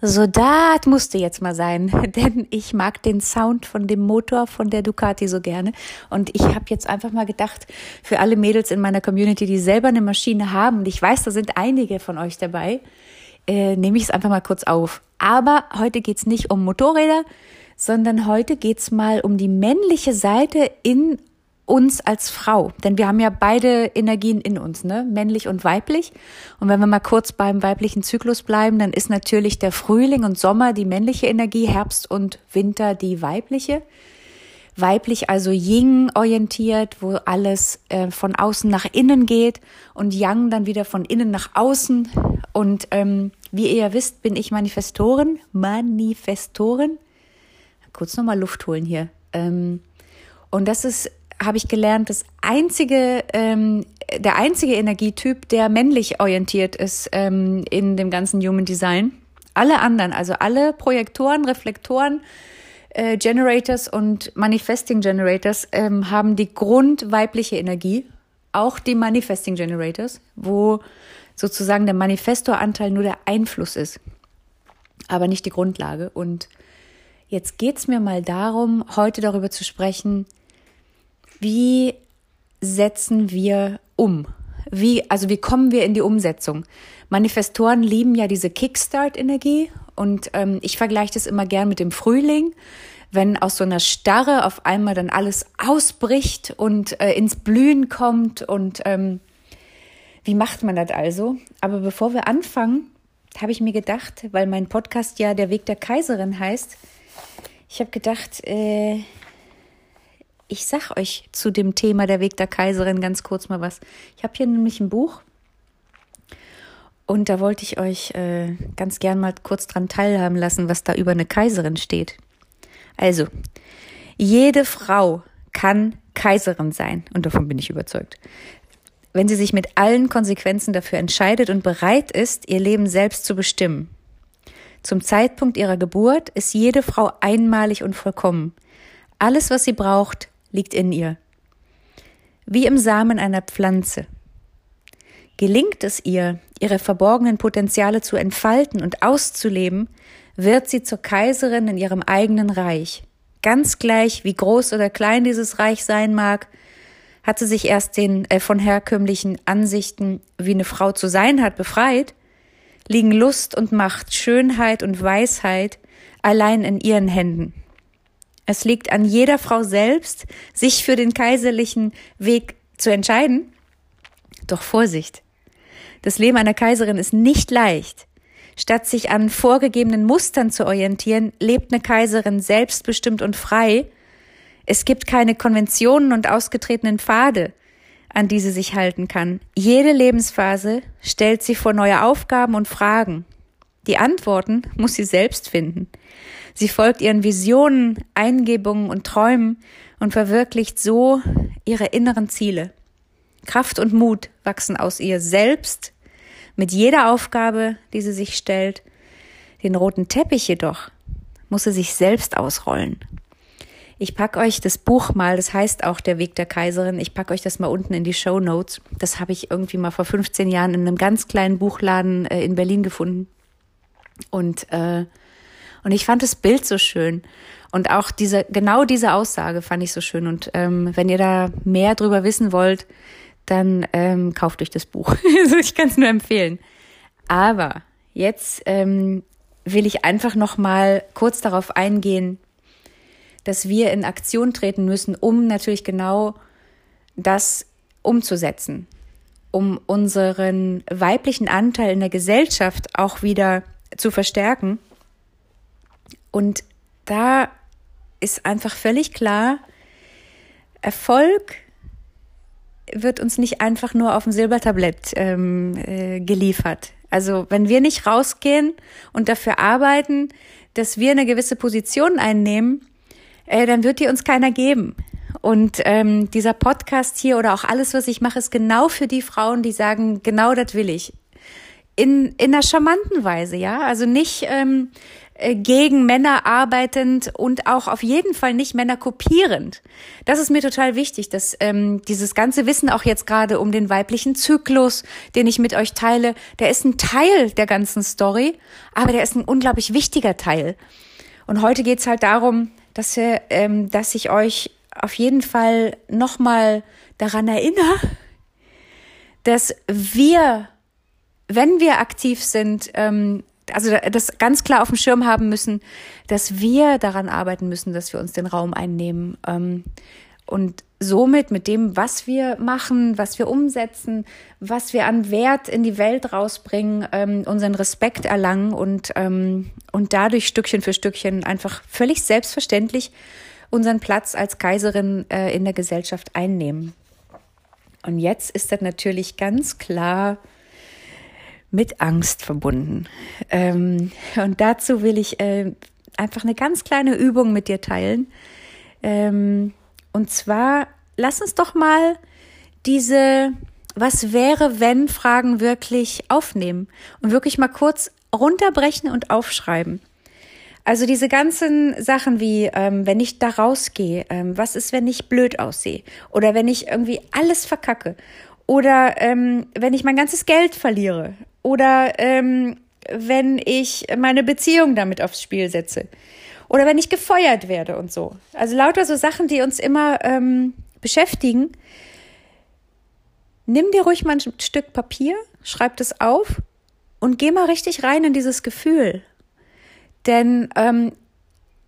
So, das musste jetzt mal sein, denn ich mag den Sound von dem Motor von der Ducati so gerne. Und ich habe jetzt einfach mal gedacht, für alle Mädels in meiner Community, die selber eine Maschine haben, und ich weiß, da sind einige von euch dabei, äh, nehme ich es einfach mal kurz auf. Aber heute geht's nicht um Motorräder, sondern heute geht's mal um die männliche Seite in uns als Frau, denn wir haben ja beide Energien in uns, ne, männlich und weiblich. Und wenn wir mal kurz beim weiblichen Zyklus bleiben, dann ist natürlich der Frühling und Sommer die männliche Energie, Herbst und Winter die weibliche. Weiblich also Ying orientiert, wo alles äh, von außen nach innen geht und Yang dann wieder von innen nach außen. Und ähm, wie ihr ja wisst, bin ich Manifestorin, Manifestorin. Kurz nochmal Luft holen hier. Ähm, und das ist habe ich gelernt, das einzige, ähm, der einzige Energietyp, der männlich orientiert ist ähm, in dem ganzen Human Design. Alle anderen, also alle Projektoren, Reflektoren, äh, Generators und Manifesting Generators ähm, haben die grundweibliche Energie, auch die Manifesting Generators, wo sozusagen der Manifestoranteil nur der Einfluss ist, aber nicht die Grundlage. Und jetzt geht's mir mal darum, heute darüber zu sprechen, wie setzen wir um? Wie, also wie kommen wir in die Umsetzung? Manifestoren lieben ja diese Kickstart-Energie und ähm, ich vergleiche das immer gern mit dem Frühling, wenn aus so einer Starre auf einmal dann alles ausbricht und äh, ins Blühen kommt und ähm, wie macht man das also? Aber bevor wir anfangen, habe ich mir gedacht, weil mein Podcast ja der Weg der Kaiserin heißt, ich habe gedacht, äh, ich sag euch zu dem Thema der Weg der Kaiserin ganz kurz mal was. Ich habe hier nämlich ein Buch und da wollte ich euch äh, ganz gern mal kurz dran teilhaben lassen, was da über eine Kaiserin steht. Also, jede Frau kann Kaiserin sein und davon bin ich überzeugt. Wenn sie sich mit allen Konsequenzen dafür entscheidet und bereit ist, ihr Leben selbst zu bestimmen. Zum Zeitpunkt ihrer Geburt ist jede Frau einmalig und vollkommen. Alles, was sie braucht, liegt in ihr. Wie im Samen einer Pflanze. Gelingt es ihr, ihre verborgenen Potenziale zu entfalten und auszuleben, wird sie zur Kaiserin in ihrem eigenen Reich. Ganz gleich, wie groß oder klein dieses Reich sein mag, hat sie sich erst den äh, von herkömmlichen Ansichten, wie eine Frau zu sein hat, befreit, liegen Lust und Macht, Schönheit und Weisheit allein in ihren Händen. Es liegt an jeder Frau selbst, sich für den kaiserlichen Weg zu entscheiden. Doch Vorsicht! Das Leben einer Kaiserin ist nicht leicht. Statt sich an vorgegebenen Mustern zu orientieren, lebt eine Kaiserin selbstbestimmt und frei. Es gibt keine Konventionen und ausgetretenen Pfade, an die sie sich halten kann. Jede Lebensphase stellt sie vor neue Aufgaben und Fragen. Die Antworten muss sie selbst finden. Sie folgt ihren Visionen, Eingebungen und Träumen und verwirklicht so ihre inneren Ziele. Kraft und Mut wachsen aus ihr selbst mit jeder Aufgabe, die sie sich stellt. Den roten Teppich jedoch muss sie sich selbst ausrollen. Ich pack euch das Buch mal, das heißt auch Der Weg der Kaiserin. Ich pack euch das mal unten in die Show Notes. Das habe ich irgendwie mal vor 15 Jahren in einem ganz kleinen Buchladen äh, in Berlin gefunden. Und äh, und ich fand das Bild so schön. Und auch diese, genau diese Aussage fand ich so schön. Und ähm, wenn ihr da mehr drüber wissen wollt, dann ähm, kauft euch das Buch. ich kann es nur empfehlen. Aber jetzt ähm, will ich einfach noch mal kurz darauf eingehen, dass wir in Aktion treten müssen, um natürlich genau das umzusetzen, um unseren weiblichen Anteil in der Gesellschaft auch wieder zu verstärken und da ist einfach völlig klar, Erfolg wird uns nicht einfach nur auf dem Silbertablett ähm, äh, geliefert. Also wenn wir nicht rausgehen und dafür arbeiten, dass wir eine gewisse Position einnehmen, äh, dann wird die uns keiner geben. Und ähm, dieser Podcast hier oder auch alles, was ich mache, ist genau für die Frauen, die sagen, genau das will ich. In, in einer charmanten Weise, ja. Also nicht, ähm, äh, gegen Männer arbeitend und auch auf jeden Fall nicht Männer kopierend. Das ist mir total wichtig, dass ähm, dieses ganze Wissen auch jetzt gerade um den weiblichen Zyklus, den ich mit euch teile, der ist ein Teil der ganzen Story, aber der ist ein unglaublich wichtiger Teil. Und heute geht's halt darum, dass, wir, ähm, dass ich euch auf jeden Fall nochmal daran erinnere, dass wir, wenn wir aktiv sind, ähm, also das ganz klar auf dem Schirm haben müssen, dass wir daran arbeiten müssen, dass wir uns den Raum einnehmen. Ähm, und somit mit dem, was wir machen, was wir umsetzen, was wir an Wert in die Welt rausbringen, ähm, unseren Respekt erlangen und, ähm, und dadurch Stückchen für Stückchen einfach völlig selbstverständlich unseren Platz als Kaiserin äh, in der Gesellschaft einnehmen. Und jetzt ist das natürlich ganz klar mit Angst verbunden. Ähm, und dazu will ich äh, einfach eine ganz kleine Übung mit dir teilen. Ähm, und zwar, lass uns doch mal diese Was wäre, wenn Fragen wirklich aufnehmen und wirklich mal kurz runterbrechen und aufschreiben. Also diese ganzen Sachen wie, ähm, wenn ich da rausgehe, ähm, was ist, wenn ich blöd aussehe? Oder wenn ich irgendwie alles verkacke? Oder ähm, wenn ich mein ganzes Geld verliere? Oder ähm, wenn ich meine Beziehung damit aufs Spiel setze? Oder wenn ich gefeuert werde und so. Also lauter so Sachen, die uns immer ähm, beschäftigen. Nimm dir ruhig mal ein Stück Papier, schreib das auf und geh mal richtig rein in dieses Gefühl. Denn ähm,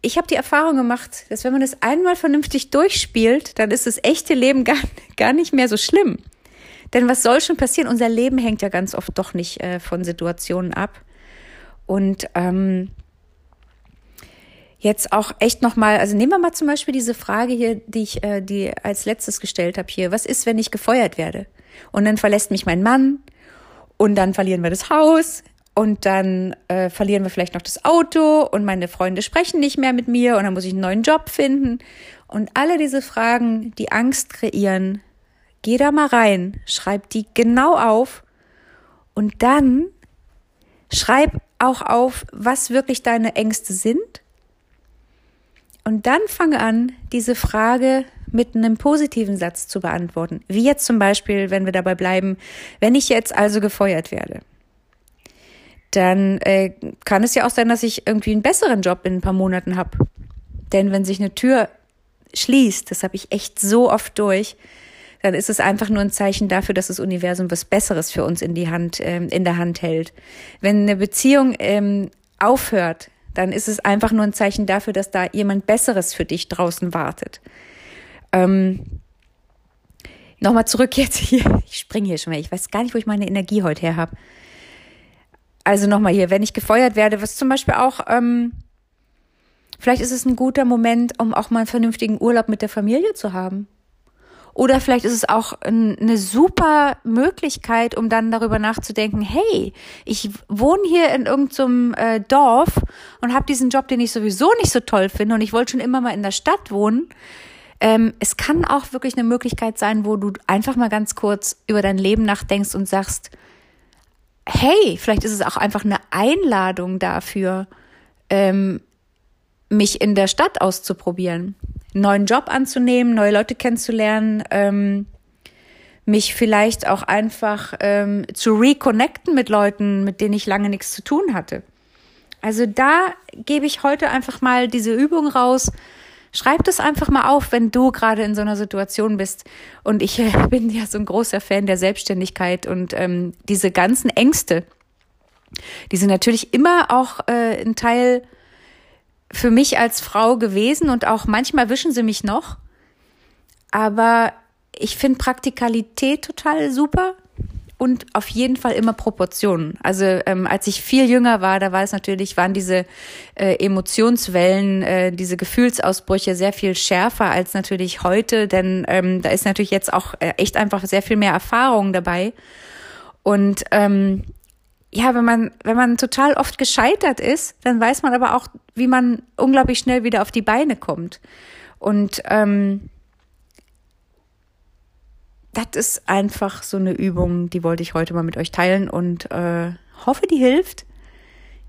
ich habe die Erfahrung gemacht, dass wenn man es einmal vernünftig durchspielt, dann ist das echte Leben gar, gar nicht mehr so schlimm. Denn was soll schon passieren? Unser Leben hängt ja ganz oft doch nicht äh, von Situationen ab. Und ähm, jetzt auch echt nochmal, also nehmen wir mal zum Beispiel diese Frage hier, die ich äh, die als letztes gestellt habe hier. Was ist, wenn ich gefeuert werde? Und dann verlässt mich mein Mann und dann verlieren wir das Haus und dann äh, verlieren wir vielleicht noch das Auto und meine Freunde sprechen nicht mehr mit mir und dann muss ich einen neuen Job finden. Und alle diese Fragen, die Angst kreieren, geh da mal rein, schreib die genau auf und dann schreib auch auf, was wirklich deine Ängste sind. Und dann fange an, diese Frage mit einem positiven Satz zu beantworten. Wie jetzt zum Beispiel, wenn wir dabei bleiben, wenn ich jetzt also gefeuert werde dann äh, kann es ja auch sein, dass ich irgendwie einen besseren Job in ein paar Monaten habe. Denn wenn sich eine Tür schließt, das habe ich echt so oft durch, dann ist es einfach nur ein Zeichen dafür, dass das Universum was Besseres für uns in die Hand, ähm, in der Hand hält. Wenn eine Beziehung ähm, aufhört, dann ist es einfach nur ein Zeichen dafür, dass da jemand Besseres für dich draußen wartet. Ähm, Nochmal zurück jetzt hier. Ich springe hier schon mal. Ich weiß gar nicht, wo ich meine Energie heute her habe. Also nochmal hier, wenn ich gefeuert werde, was zum Beispiel auch, ähm, vielleicht ist es ein guter Moment, um auch mal einen vernünftigen Urlaub mit der Familie zu haben. Oder vielleicht ist es auch eine super Möglichkeit, um dann darüber nachzudenken, hey, ich wohne hier in irgendeinem äh, Dorf und habe diesen Job, den ich sowieso nicht so toll finde und ich wollte schon immer mal in der Stadt wohnen. Ähm, es kann auch wirklich eine Möglichkeit sein, wo du einfach mal ganz kurz über dein Leben nachdenkst und sagst, hey, vielleicht ist es auch einfach eine Einladung dafür, ähm, mich in der Stadt auszuprobieren, einen neuen Job anzunehmen, neue Leute kennenzulernen, ähm, mich vielleicht auch einfach ähm, zu reconnecten mit Leuten, mit denen ich lange nichts zu tun hatte. Also da gebe ich heute einfach mal diese Übung raus, Schreib das einfach mal auf, wenn du gerade in so einer Situation bist. Und ich äh, bin ja so ein großer Fan der Selbstständigkeit und ähm, diese ganzen Ängste, die sind natürlich immer auch äh, ein Teil für mich als Frau gewesen und auch manchmal wischen sie mich noch. Aber ich finde Praktikalität total super und auf jeden Fall immer Proportionen. Also ähm, als ich viel jünger war, da war es natürlich, waren diese äh, Emotionswellen, äh, diese Gefühlsausbrüche sehr viel schärfer als natürlich heute, denn ähm, da ist natürlich jetzt auch äh, echt einfach sehr viel mehr Erfahrung dabei. Und ähm, ja, wenn man, wenn man total oft gescheitert ist, dann weiß man aber auch, wie man unglaublich schnell wieder auf die Beine kommt. Und ähm, das ist einfach so eine Übung, die wollte ich heute mal mit euch teilen und äh, hoffe, die hilft.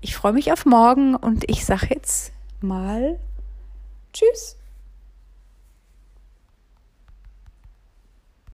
ich freue mich auf morgen und ich sage jetzt mal Tschüss.